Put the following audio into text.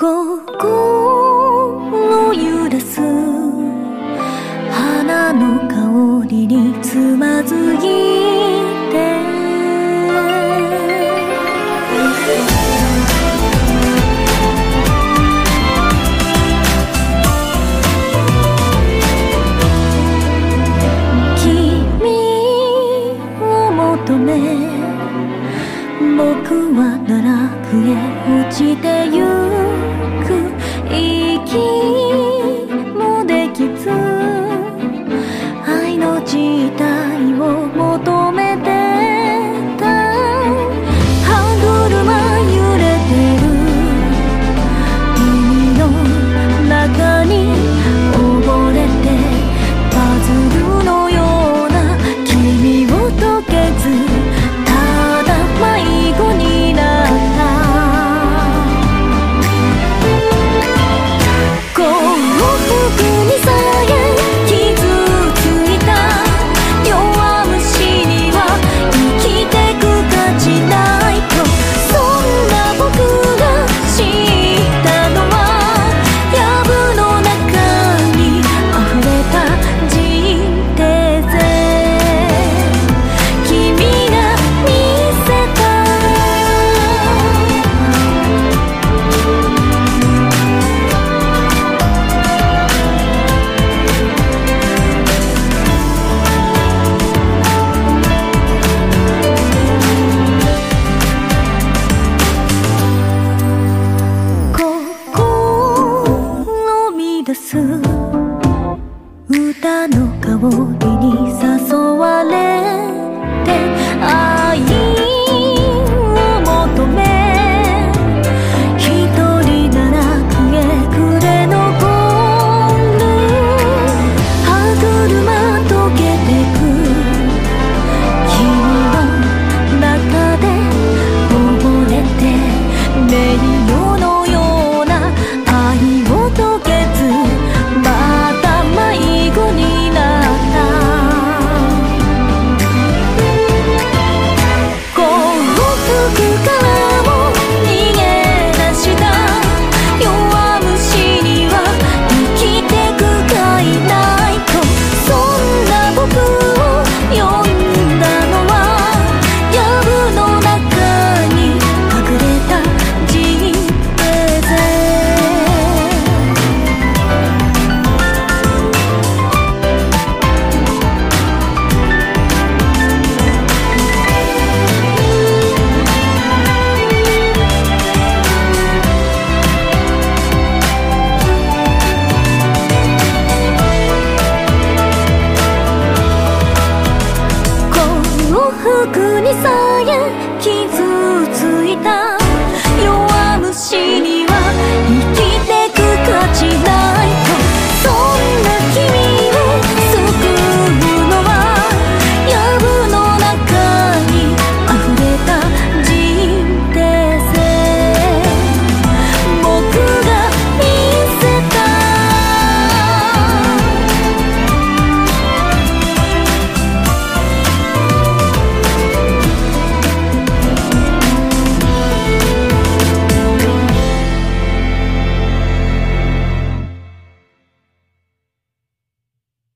心揺らす花の香りにつまずいて。僕は奈落へ落ちてゆく。keep 歌の香りに誘われ